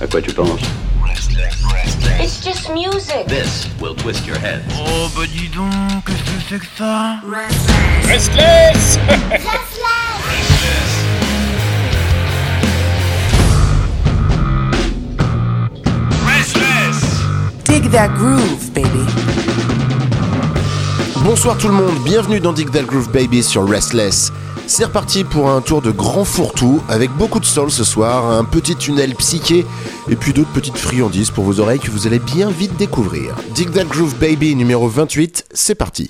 À quoi tu penses It's just music. This will twist your head. Oh bah dis donc, qu'est-ce que c'est que ça Restless Dig that groove, baby. Bonsoir tout le monde, bienvenue dans Dig That Groove Baby sur Restless. C'est reparti pour un tour de grand fourre-tout avec beaucoup de soul ce soir, un petit tunnel psyché et puis d'autres petites friandises pour vos oreilles que vous allez bien vite découvrir. Dig That Groove Baby numéro 28, c'est parti.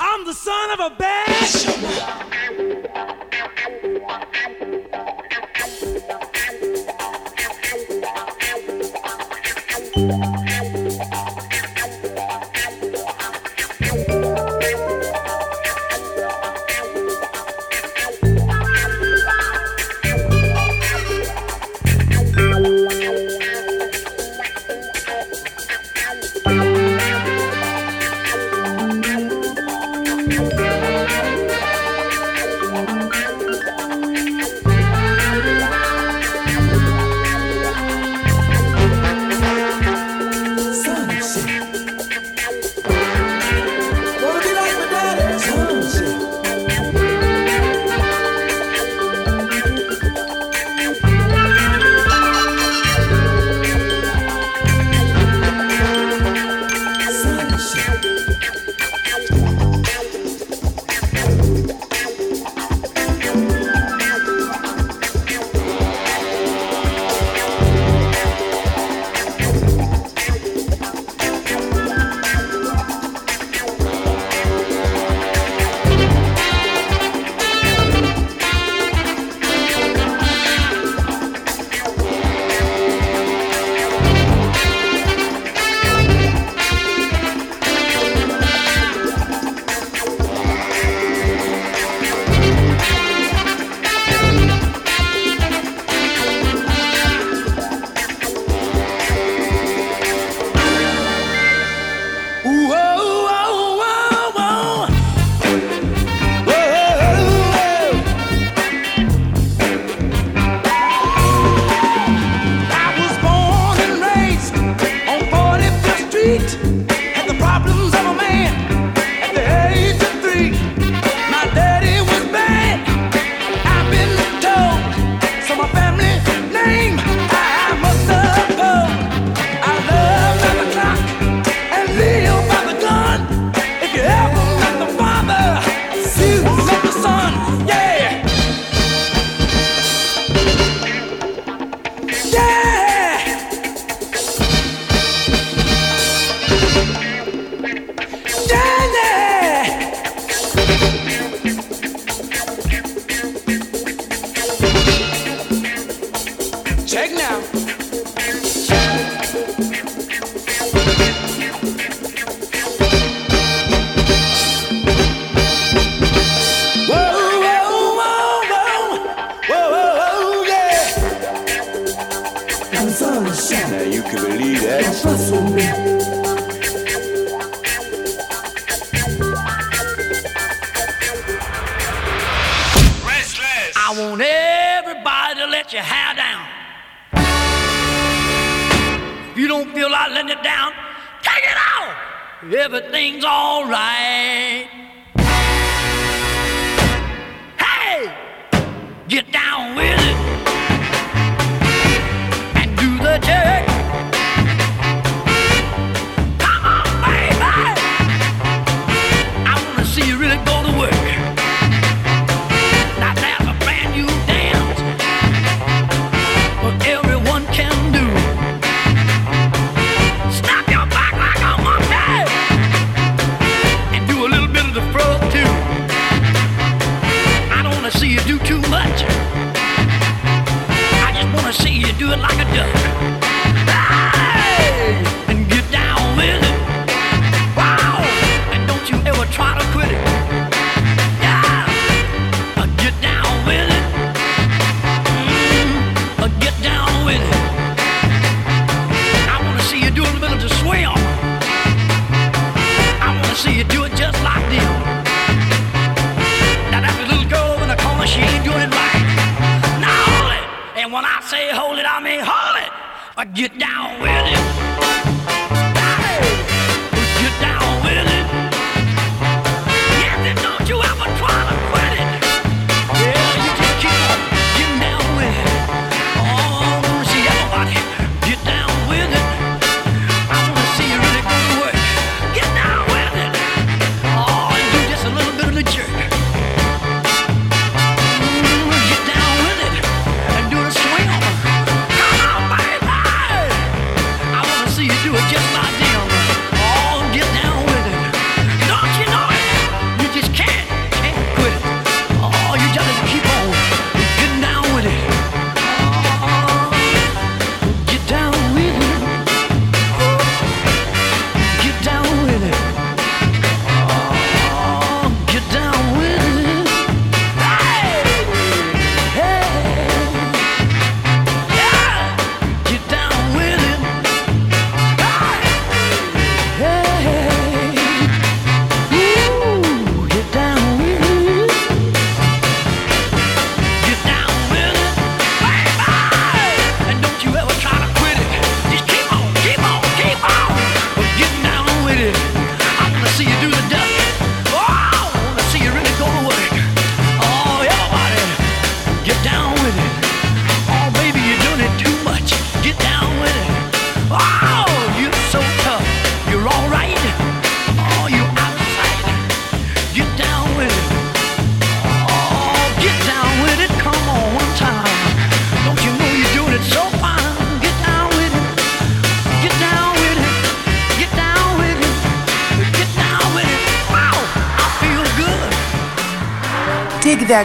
Want everybody to let your hair down. If you don't feel like letting it down, take it off. Everything's alright. Hey, get down with it like a duck. Corner, get down doing it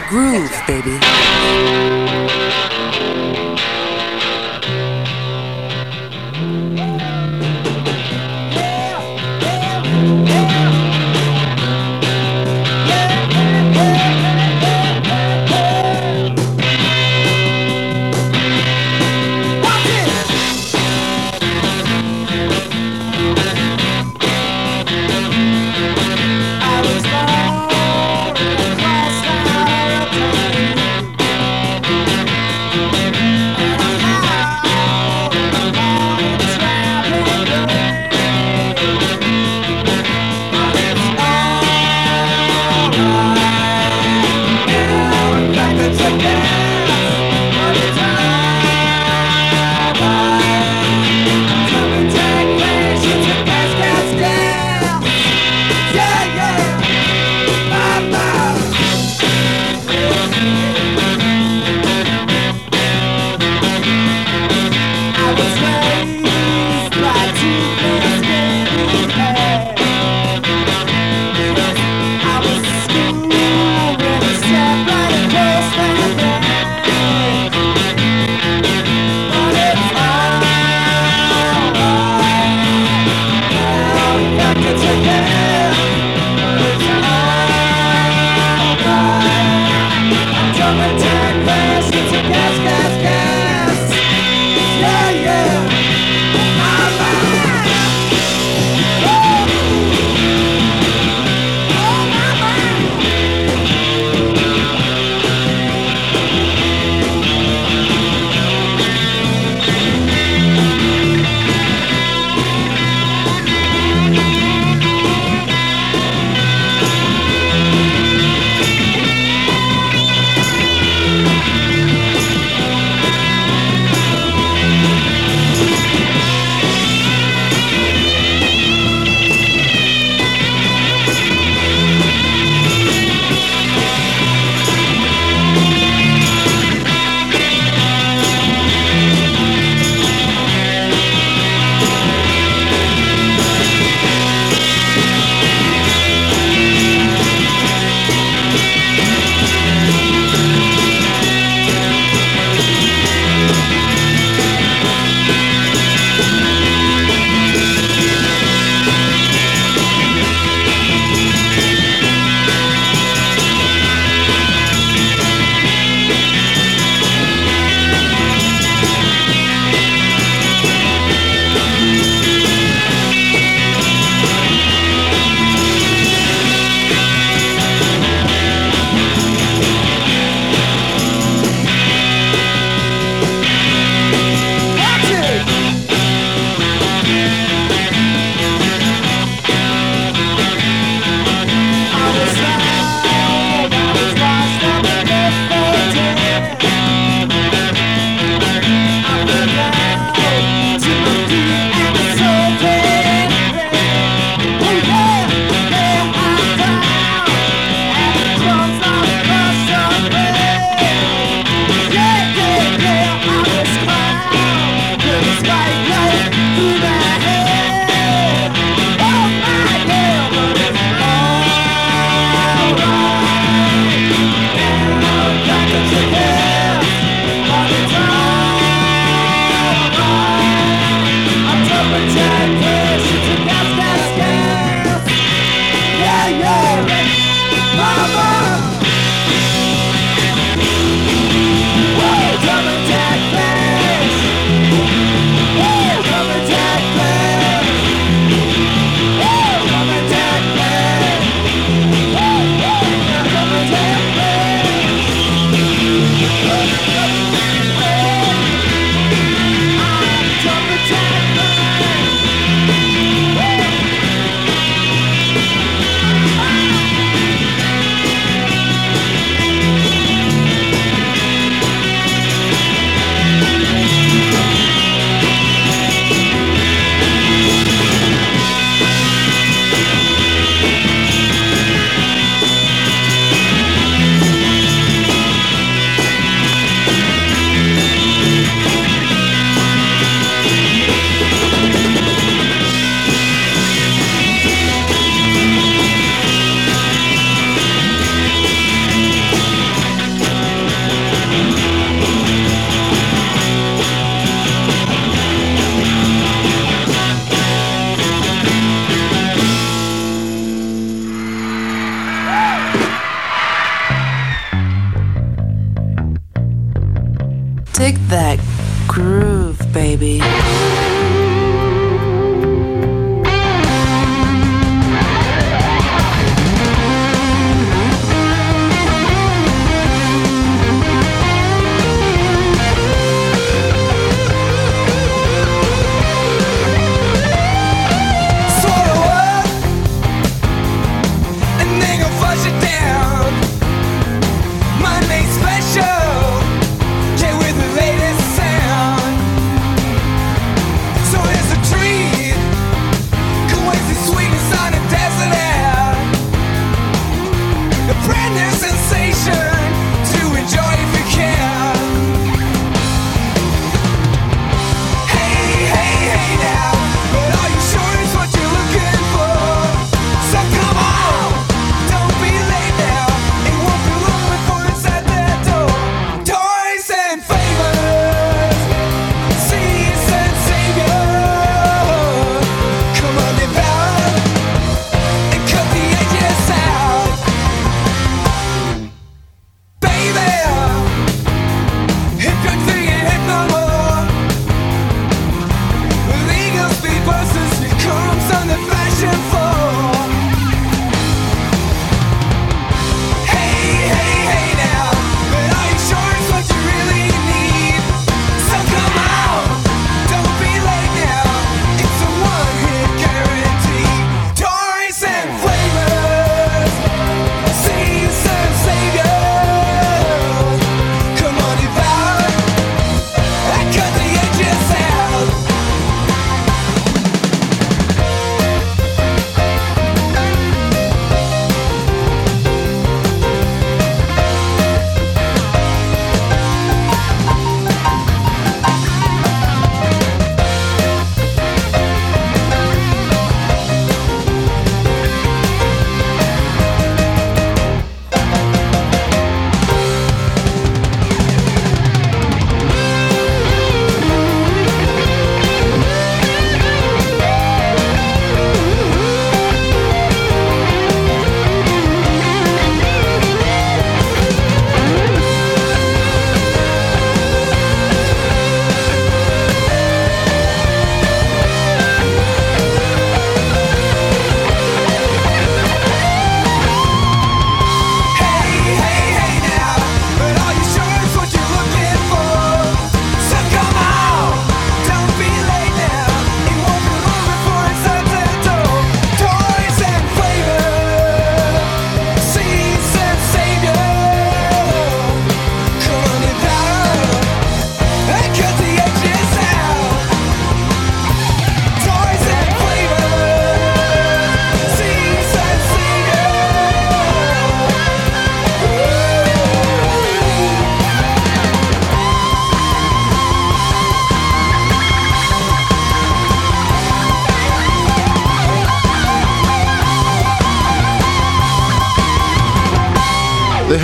that groove,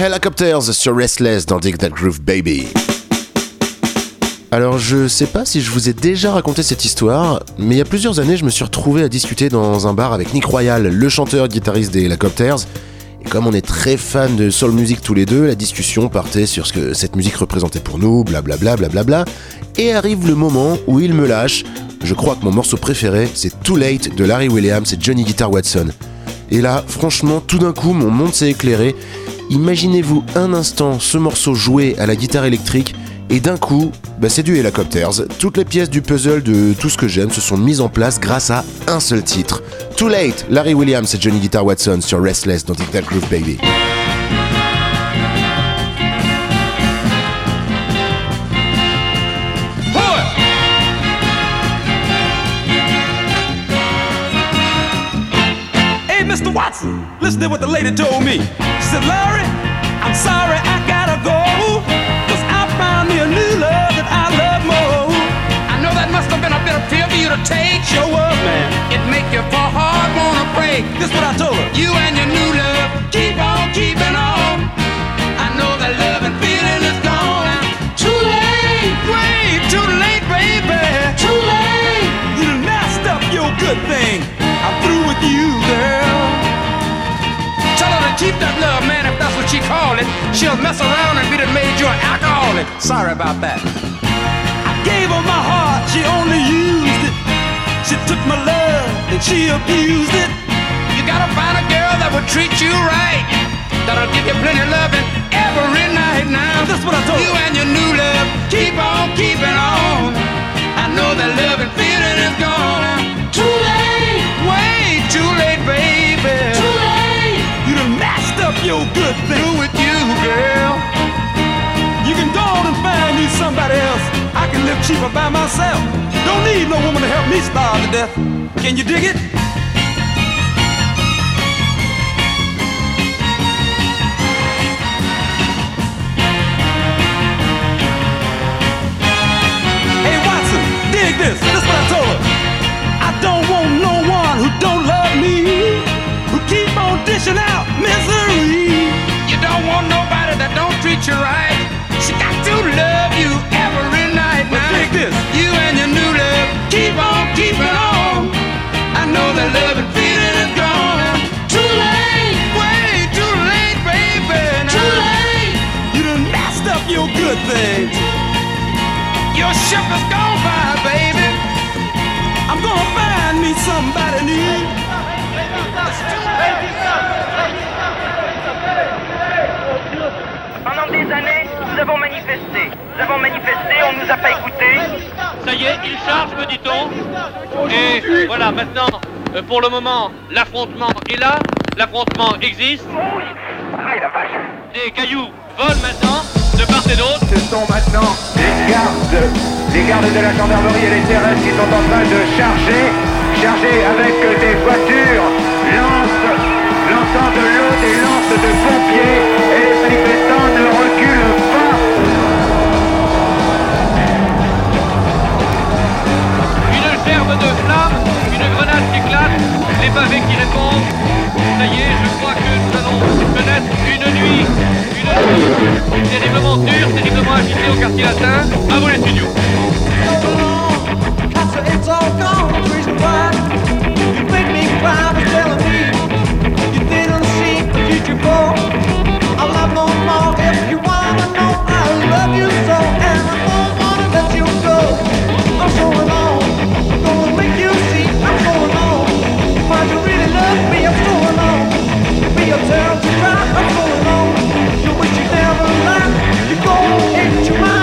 Helicopters sur Restless dans Dig That Groove Baby. Alors je sais pas si je vous ai déjà raconté cette histoire, mais il y a plusieurs années je me suis retrouvé à discuter dans un bar avec Nick Royal, le chanteur guitariste des Helicopters. Et comme on est très fans de soul music tous les deux, la discussion partait sur ce que cette musique représentait pour nous, blablabla, blablabla. Et arrive le moment où il me lâche. Je crois que mon morceau préféré, c'est Too Late de Larry Williams et Johnny Guitar Watson. Et là, franchement, tout d'un coup, mon monde s'est éclairé Imaginez-vous un instant ce morceau joué à la guitare électrique Et d'un coup, bah c'est du Helicopters. Toutes les pièces du puzzle de tout ce que j'aime se sont mises en place grâce à un seul titre. Too Late, Larry Williams et Johnny Guitar Watson sur Restless dans Tac Groove Baby. Listen to what the lady told me. She said, Larry, I'm sorry I gotta go. Cause I found me a new love that I love more. I know that must have been a bitter pill for you to take. Show up, man. It make you fall hard, wanna break. This is what I told her. You and your new love, keep on keeping Tell her to keep that love, man, if that's what she called it. She'll mess around and be the an alcoholic. Sorry about that. I gave her my heart, she only used it. She took my love and she abused it. You gotta find a girl that will treat you right. That'll give you plenty of loving every night now. That's what I told you. and your new love, keep on keeping on. I know that love and feeling is gone. Too late, way too late, baby. Too your good thing. Through with you, girl. You can go on and find me somebody else. I can live cheaper by myself. Don't need no woman to help me starve to death. Can you dig it? Hey Watson, dig this. This what I told her. Treat you right. She got to love you every night. But dig this. You and your new love keep on keeping on. I know that love and feeling is gone. Too late, way too late, baby. Too late. You done messed up your good things. Your ship is gone by, baby. I'm gonna find me somebody new. Il charge, me dit-on. Et voilà, maintenant, euh, pour le moment, l'affrontement est là, l'affrontement existe. Des cailloux volent maintenant, de part et d'autre. Ce sont maintenant les gardes, les gardes de la gendarmerie et les terrestres qui sont en train de charger, charger avec des voitures, lances, lançant de l'eau, des lances de pompiers, et les manifestants de grenades qui éclatent, les pavés qui répondent. Ça y est, je crois que nous allons connaître une nuit, une nuit terriblement dure, terriblement agitée au quartier latin. À vous les studios. Turn to cry, I'm so alone. You wish you never left, you go into mine.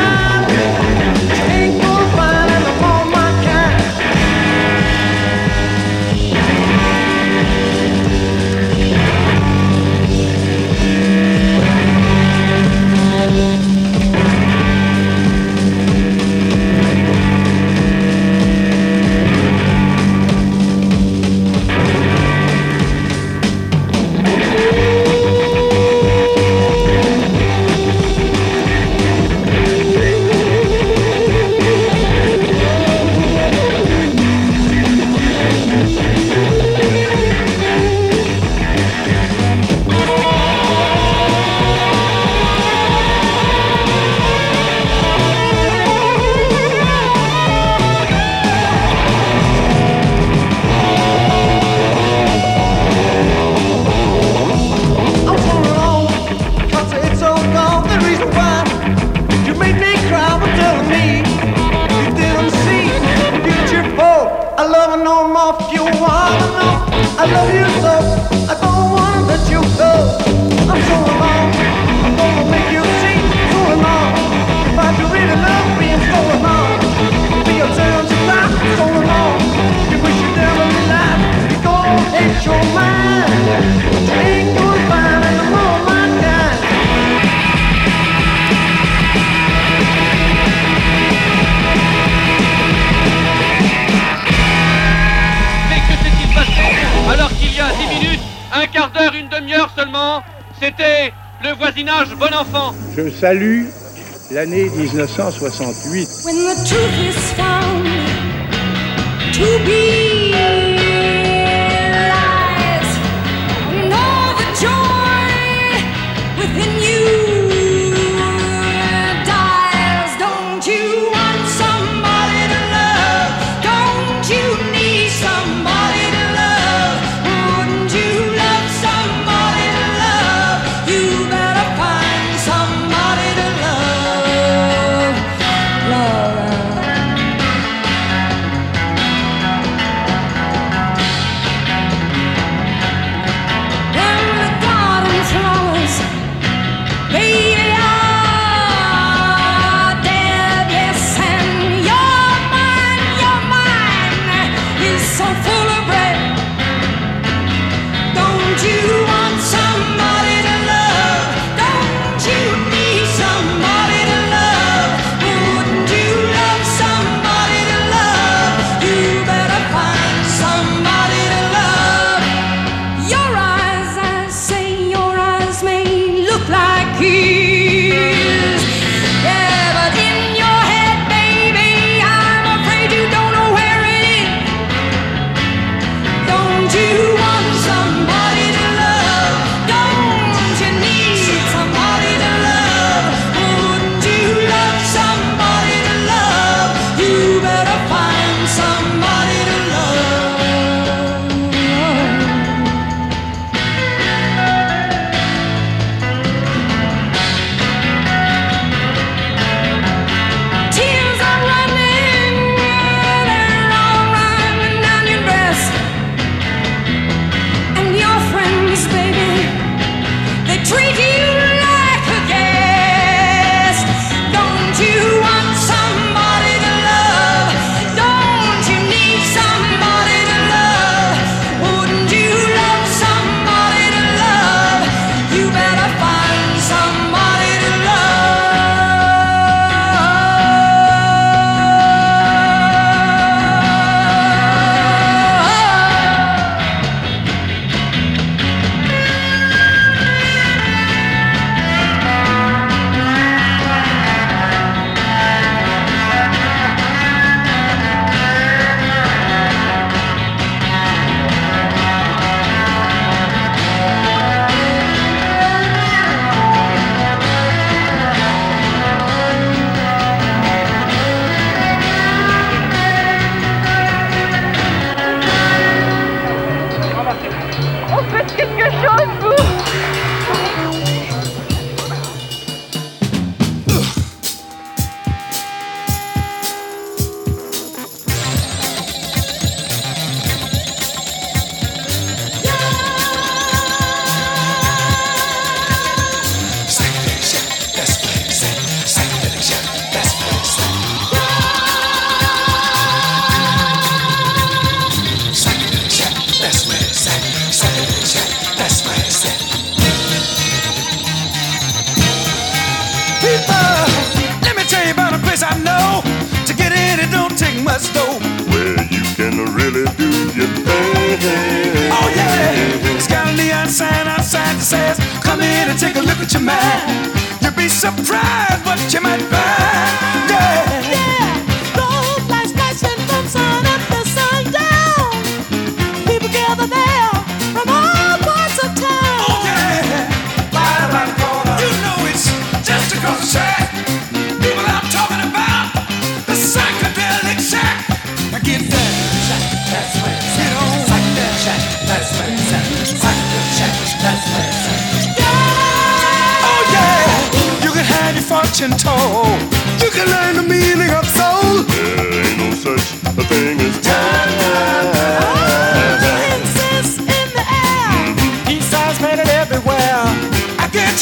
Je salue l'année 1968. When the truth is found to be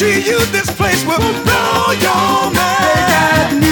guarantee you this place will blow your mind.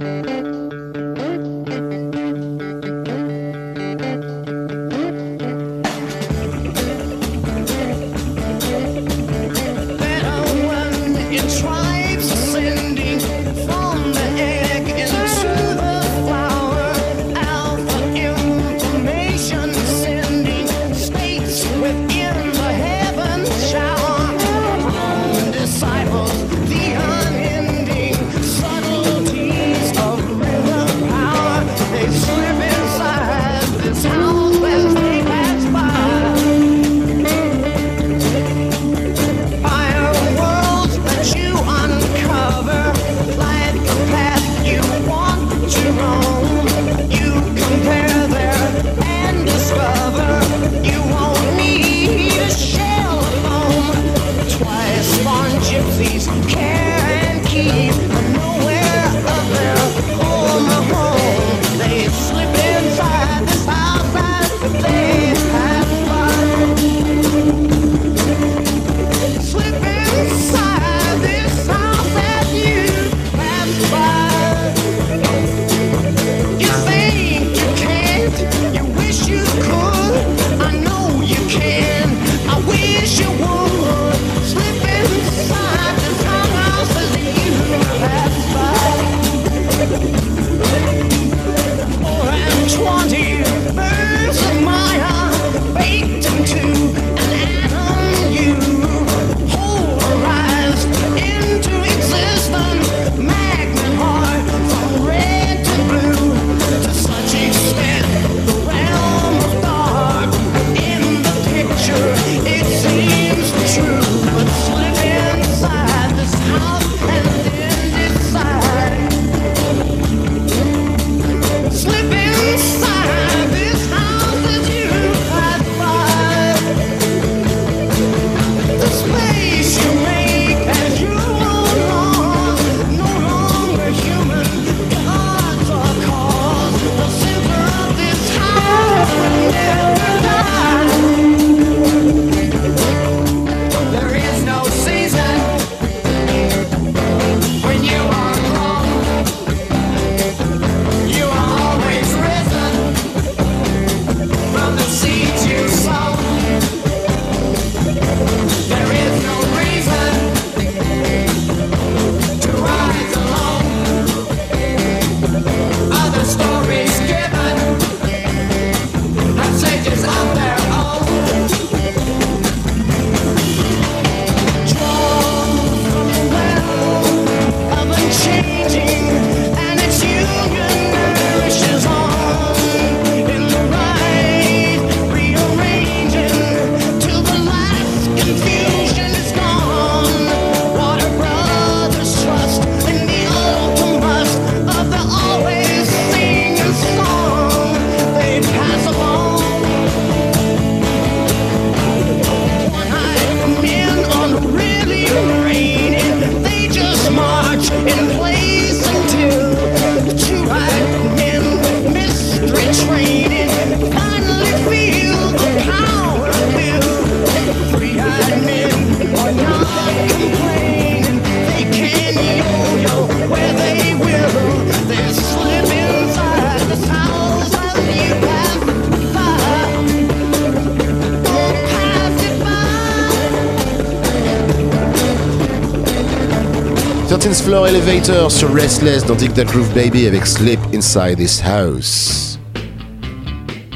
13th Floor Elevator sur Restless dans Dick That Groove Baby avec Sleep Inside This House.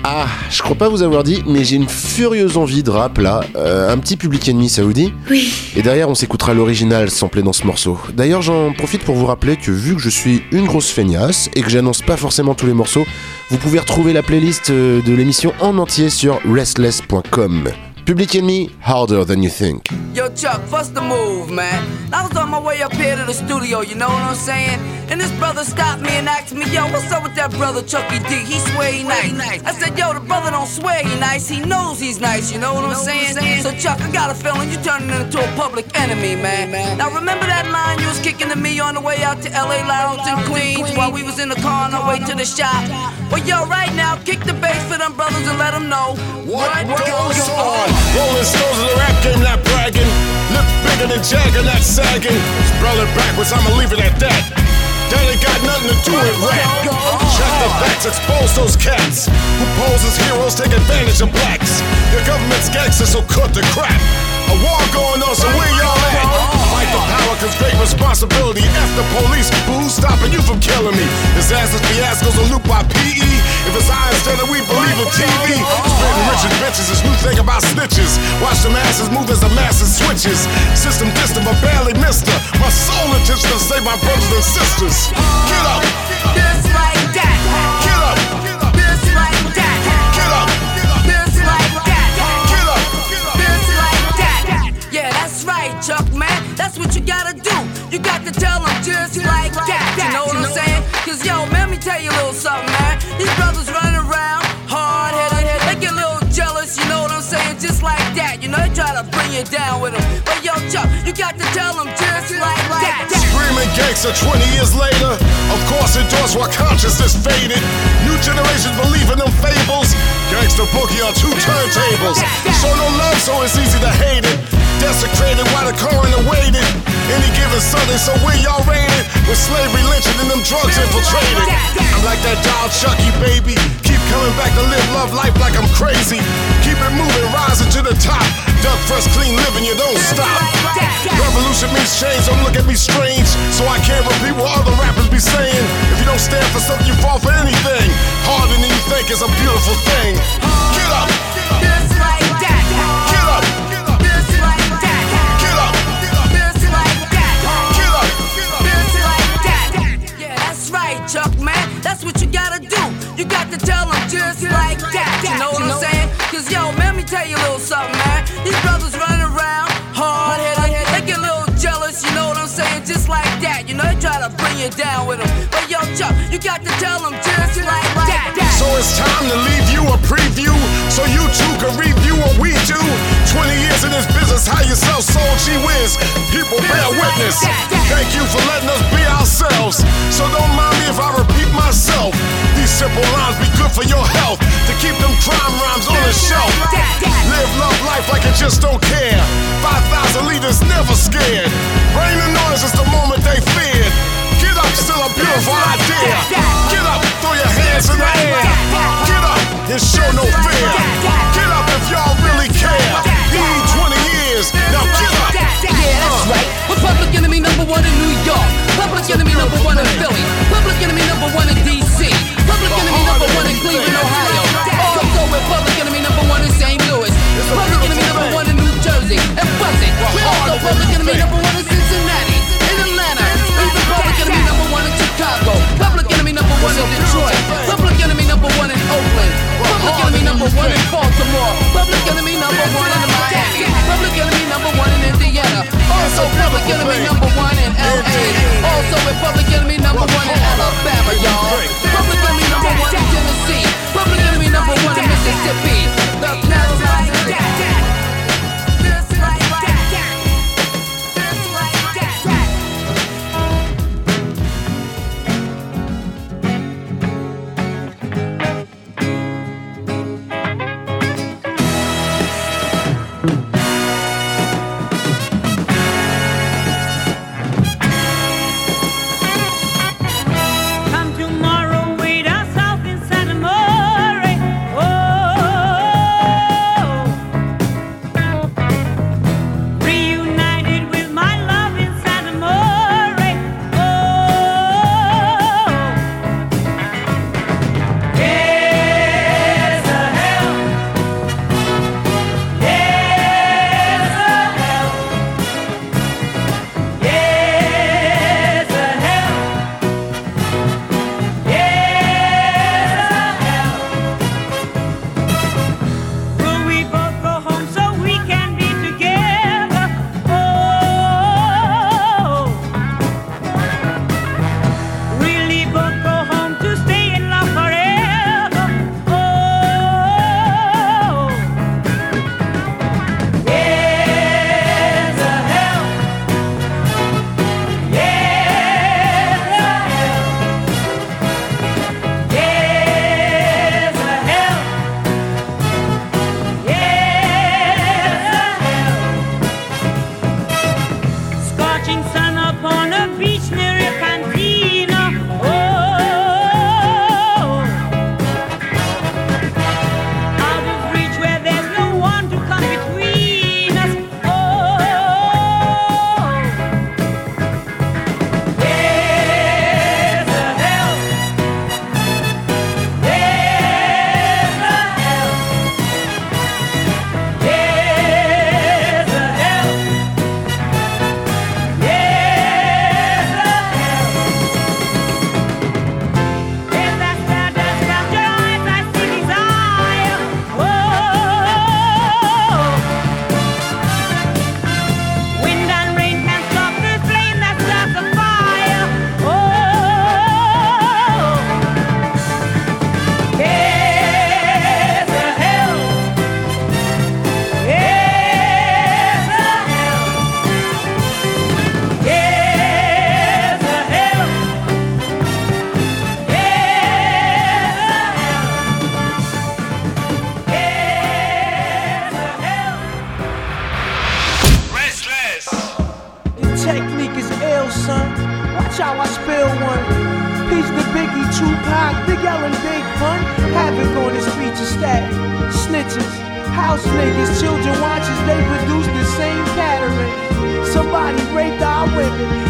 Ah, je crois pas vous avoir dit, mais j'ai une furieuse envie de rap là. Euh, un petit public ennemi, ça vous dit Oui. Et derrière, on s'écoutera l'original samplé dans ce morceau. D'ailleurs, j'en profite pour vous rappeler que vu que je suis une grosse feignasse et que j'annonce pas forcément tous les morceaux, vous pouvez retrouver la playlist euh, de l'émission en entier sur restless.com. Public Enemy, harder than you think. Yo, Chuck, what's the move, man? I was on my way up here to the studio, you know what I'm saying? And this brother stopped me and asked me, yo, what's up with that brother Chucky D? He swear he nice. I said, yo, the brother don't swear he nice, he knows he's nice, you know what I'm saying? So, Chuck, I got a feeling you turning into a public enemy, man. Now, remember that line you was kicking to me on the way out to LA Lounge in Queens while we was in the car on our way to the shop? Well, yo, right now, kick the bass for them brothers and let them know what, goes on. Rolling stones of the rap game, not bragging. Lips bigger than Jagger, not sagging. Spell it backwards, I'ma leave it at that. Ain't got nothing to do with rap. Check the facts, expose those cats who pose as heroes, take advantage of blacks. Your government's gangsters, so cut the crap. A war going on, so where y'all at? Fight power, cause great responsibility. F the police, but who's stopping you from killing me? Disasters, fiascos, or loop by PE. If it's I instead of we believe in TV. Spitting riches, bitches, is new thing about snitches. Watch the masses move as the masses switches. System distant, but barely missed her. My soul intention to save my brothers and sisters. Get up! Just like that. Tell them just like that. You know what I'm saying? Cause yo, man, let me tell you a little something, man. These brothers running around, hard headed, they get a little jealous, you know what I'm saying? Just like that. You know, they try to bring you down with them. But yo, Chuck, you got to tell them just like that. Screaming gangster 20 years later. Of course, endorsed while consciousness faded. New generations believe in them fables. Gangster boogie on two turntables. Show no love, so it's easy to hate it. Desecrated while the coroner waited. Any given Sunday, so where y'all raided? With slavery lynching and them drugs infiltrated. I'm like that doll Chucky, baby. Keep coming back to live love life like I'm crazy. Keep it moving, rising to the top. Duck fresh, clean living, you don't stop. Revolution means change, don't look at me strange. So I can't repeat what other rappers be saying. If you don't stand for something, you fall for anything. Harder than you think is a beautiful thing. Get up! Cause yo, man, let me tell you a little something, man. These brothers running around, hard headed, they get a little jealous, you know what I'm saying? Just like that. You know, they try to bring you down with them. But yo, Chuck, you got to tell them just like that. So it's time to leave you a preview so you too can review what we do. 20 years in this business, how you sell soul, gee whiz. People bear witness. Thank you for letting us be ourselves. So don't mind me if I repeat myself. These simple lines be good for your health. To keep them crime rhymes on the shelf. Live love life like you just don't care. 5,000 leaders never scared. Bring the noise, it's the moment they feared. Get up, still a beautiful idea. Get up, throw your hands in the air. Get up and show no fear. Get up if y'all really care. We need 20 years, now get up. Yeah, that's right. We're public enemy number one in New York. Public enemy number one in Philly. Public enemy number one in DC. Public enemy number one in Cleveland, Ohio. Also, we're public enemy number one in St. Louis. Public enemy number one in New Jersey. And Buzzing. We're also public enemy number one in Cincinnati. In Atlanta. Even public enemy number one in Chicago. Public enemy number one in Detroit. Public enemy number one in Oakland. Public enemy number one in Baltimore. Public enemy number one in Miami. Public enemy number one in Indiana. Also public enemy number one in LA. Also in public enemy number one in Alabama, y'all. Public enemy number one in Tennessee. Public enemy number one in Mississippi. The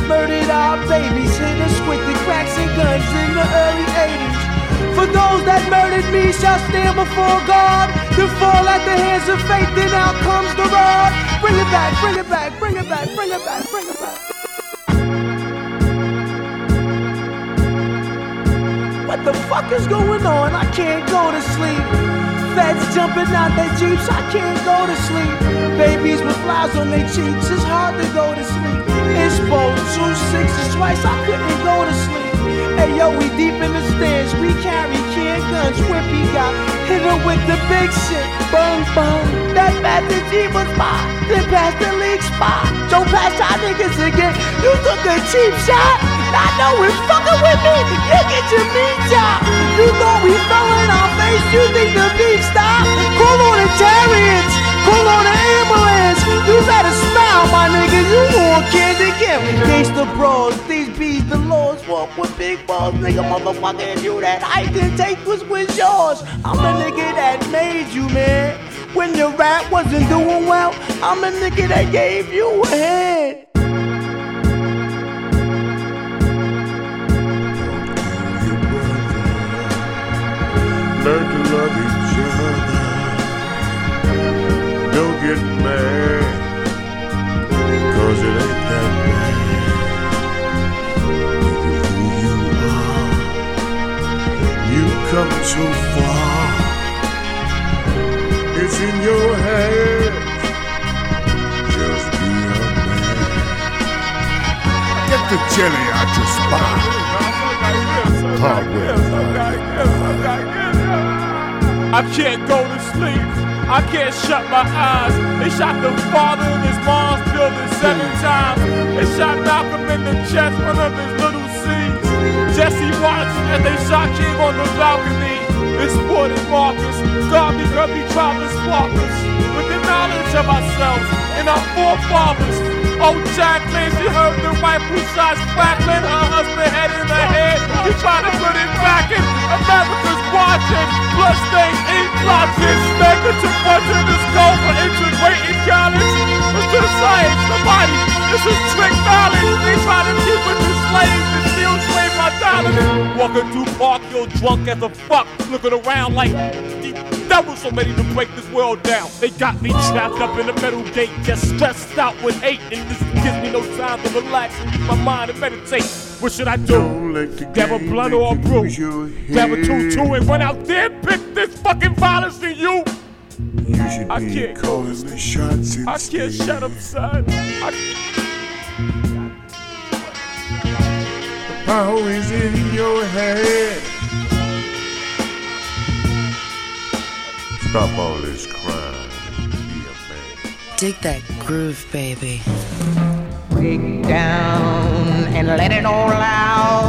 murdered our babies, hit us with the cracks and guns in the early 80s. For those that murdered me shall stand before God, to fall at the hands of faith, then out comes the rod. Bring it back, bring it back, bring it back, bring it back, bring it back. What the fuck is going on? I can't go to sleep. Feds jumping out their jeeps, I can't go to sleep. Babies with flies on their cheeks, it's hard to go to sleep. Exposed, two sixes twice, I couldn't go to sleep. Hey yo, we deep in the stands, we carry can guns. Whippy got hit her with the big shit. Boom, boom. That Master G was mine. Then pass the league spot. Don't pass y'all niggas again. You took a cheap shot. I Not knowing fucking with me. You get your meat job. You thought we fell in our face. You think the beef stopped? Call on the chariots. Call on the ambulance. You better smile, my nigga. You want candy Kim. Gangsta bros. These bees, the laws walk with big balls. Nigga, motherfucker, you that I didn't take was was yours. I'm the nigga that made you, man. When your rap wasn't doing well, I'm the nigga that gave you a hand. Learn to love each other. Don't get mad, come far. It's in your head. Just be a man. Get the jelly out your spine. I can't go to sleep. I can't shut my eyes. They shot the father in his mom's building seven times. They shot Malcolm in the chest, one of his little seeds. Jesse watched as they shot King on the balcony. It's Wood and Marcus. God because we tried to spark us with the knowledge of ourselves and our forefathers. Oh, Jacqueline, she heard the rifle shots crackling. Her husband head in the head. He tried to put it back in. America's watching. Bloodstains, ink blotches. Negative one to the skull for integrating college. It's to the science, the body. This is trick knowledge. They try to keep us enslaved and still slave my dollars. Walking through park, you're drunk as a fuck. Looking around like that was so ready to break this world down. They got me trapped up in a metal gate, just stressed out with hate, and this gives me no time to relax and use my mind and meditate. What should I do? Grab a blunt or a brew? Grab a two-two and run out there and pick this fucking violence in you? You should I be can't calling the shots I can't shut up, son. I Power is in your head. Stop all this crime. Be a man. Dig that groove, baby. Break down and let it all out.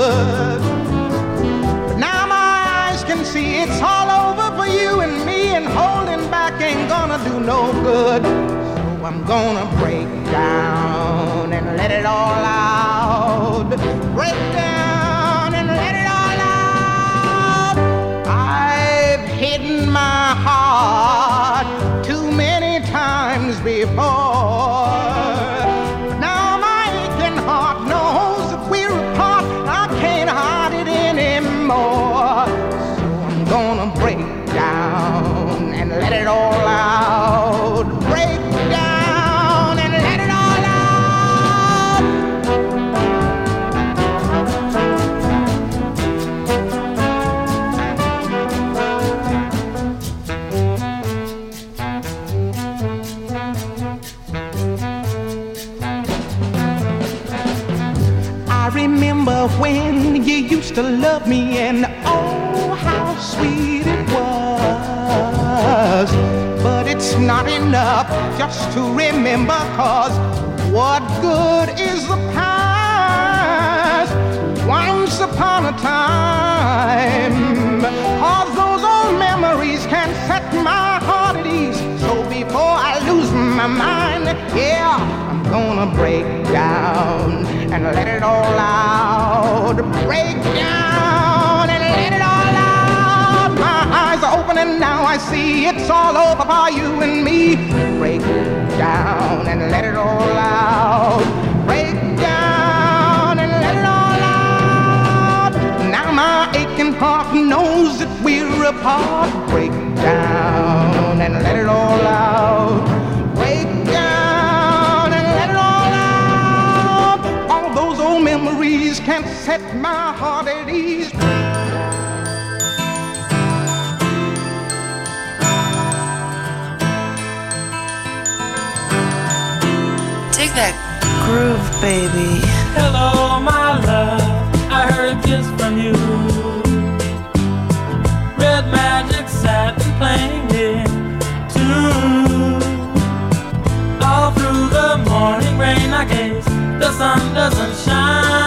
Could. But now my eyes can see it's all over for you and me, and holding back ain't gonna do no good. So I'm gonna break down and let it all out. Used to love me, and oh, how sweet it was. But it's not enough just to remember, cause what good is the past? Once upon a time, all those old memories can set my heart at ease. So before I lose my mind, yeah, I'm gonna break down and let it all out. Break down and let it all out. My eyes are open and now I see it's all over for you and me. Break down and let it all out. Break down and let it all out. Now my aching heart knows that we're apart. Break down and let it all out. Set my heart at ease. Take that groove, baby. Hello, my love. I heard a kiss from you. Red magic satin playing it too. All through the morning rain, I gaze. The sun doesn't shine.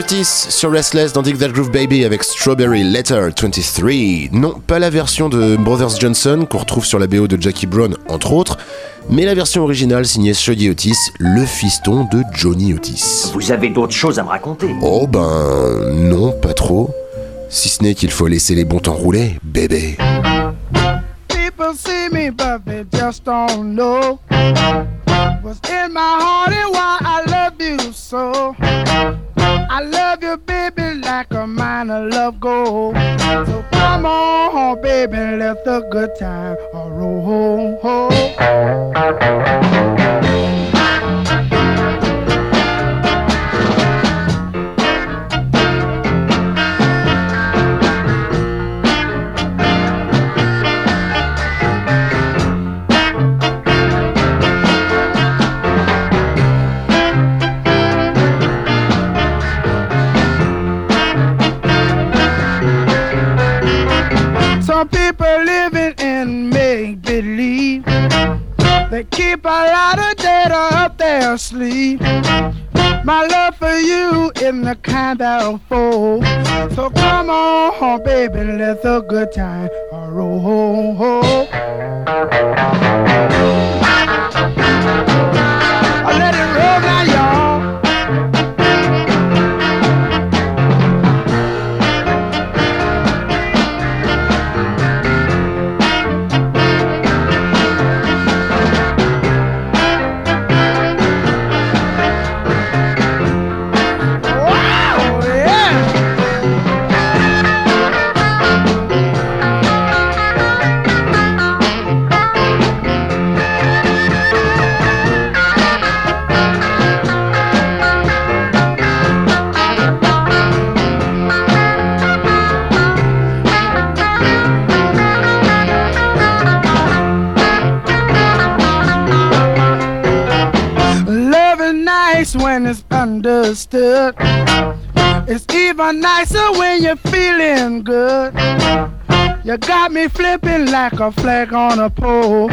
Shuggy Otis sur Restless dans Dig That Groove Baby avec Strawberry Letter 23. Non, pas la version de Brothers Johnson qu'on retrouve sur la BO de Jackie Brown, entre autres, mais la version originale signée Shuddy Otis, le fiston de Johnny Otis. Vous avez d'autres choses à me raconter Oh ben non, pas trop. Si ce n'est qu'il faut laisser les bons temps rouler, bébé. People see me, but they just don't know what's in my heart and why I love you so. I love you, baby, like a mine of love gold. So come on, baby, let the good time roll. Some people living in make believe. They keep a lot of data up their sleeve. My love for you in the kind of fold. So come on, baby, let the good time roll. Understood. It's even nicer when you're feeling good. You got me flipping like a flag on a pole.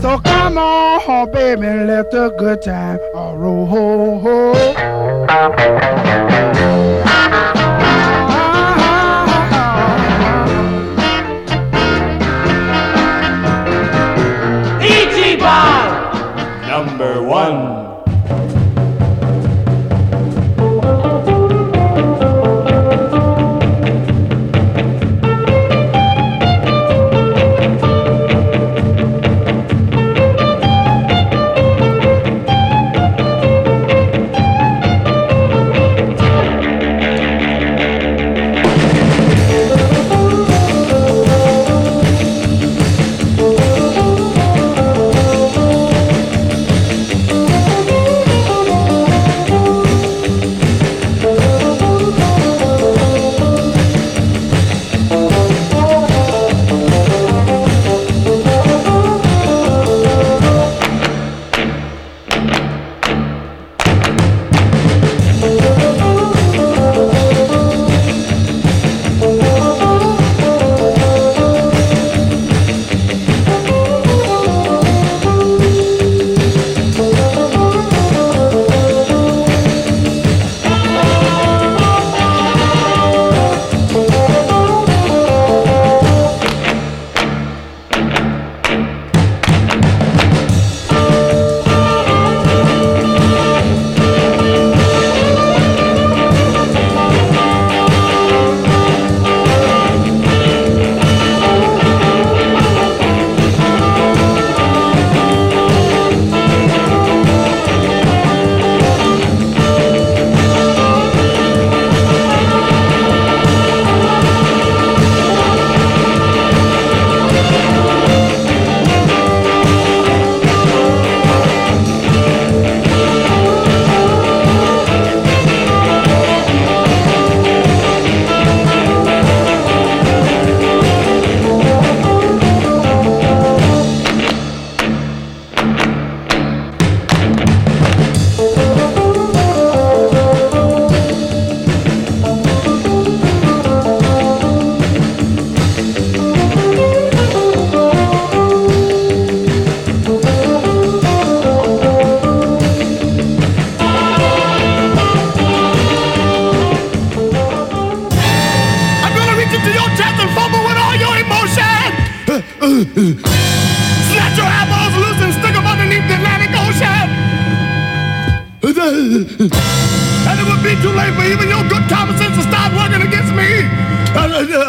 So come on, baby, let the good time roll. Ichi-Bon! Number one.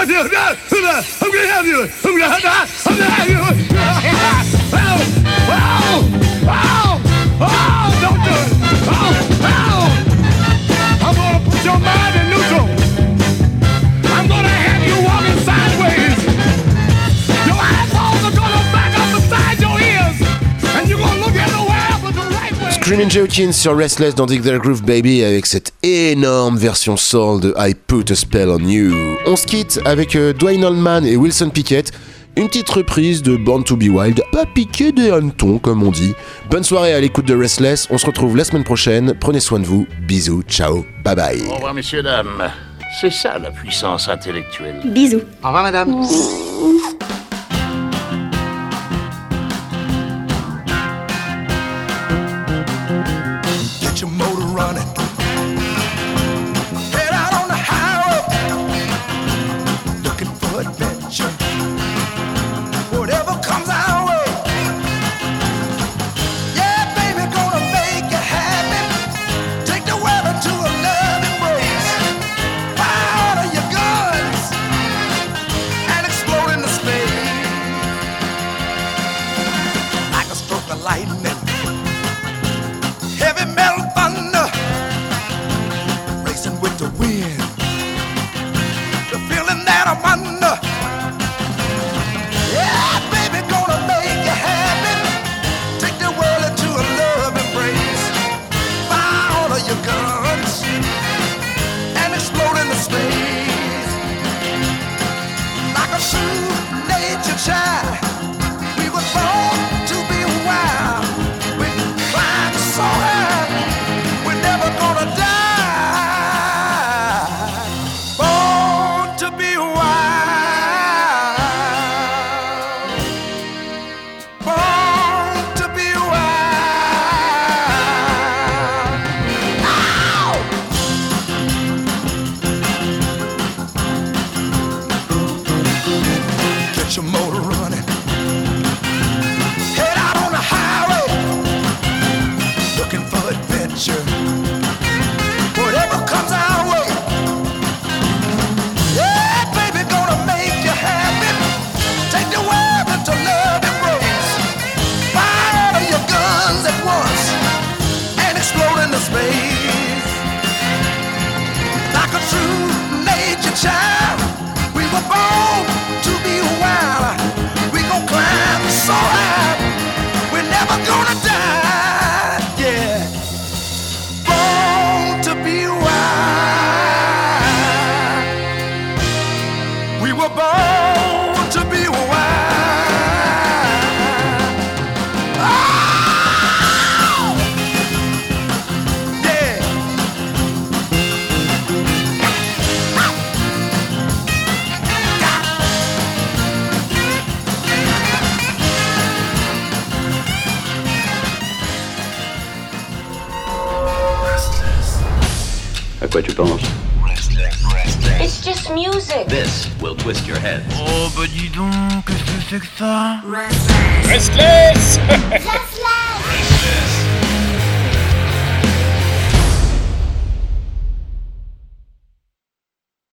I'm gonna have you. I'm gonna have you. I'm gonna have you. Oh, oh, oh, oh, don't do it. Oh, oh. I'm gonna put your mind Julian Hawkins sur Restless dans Dig Their Groove Baby avec cette énorme version soul de I Put a Spell on You. On se quitte avec euh, Dwayne Allman et Wilson Pickett, une petite reprise de Born to Be Wild, pas piqué des hannetons comme on dit. Bonne soirée à l'écoute de Restless, on se retrouve la semaine prochaine, prenez soin de vous, bisous, ciao, bye bye. Au revoir messieurs, dames, c'est ça la puissance intellectuelle. Bisous. Au revoir madame. Mmh.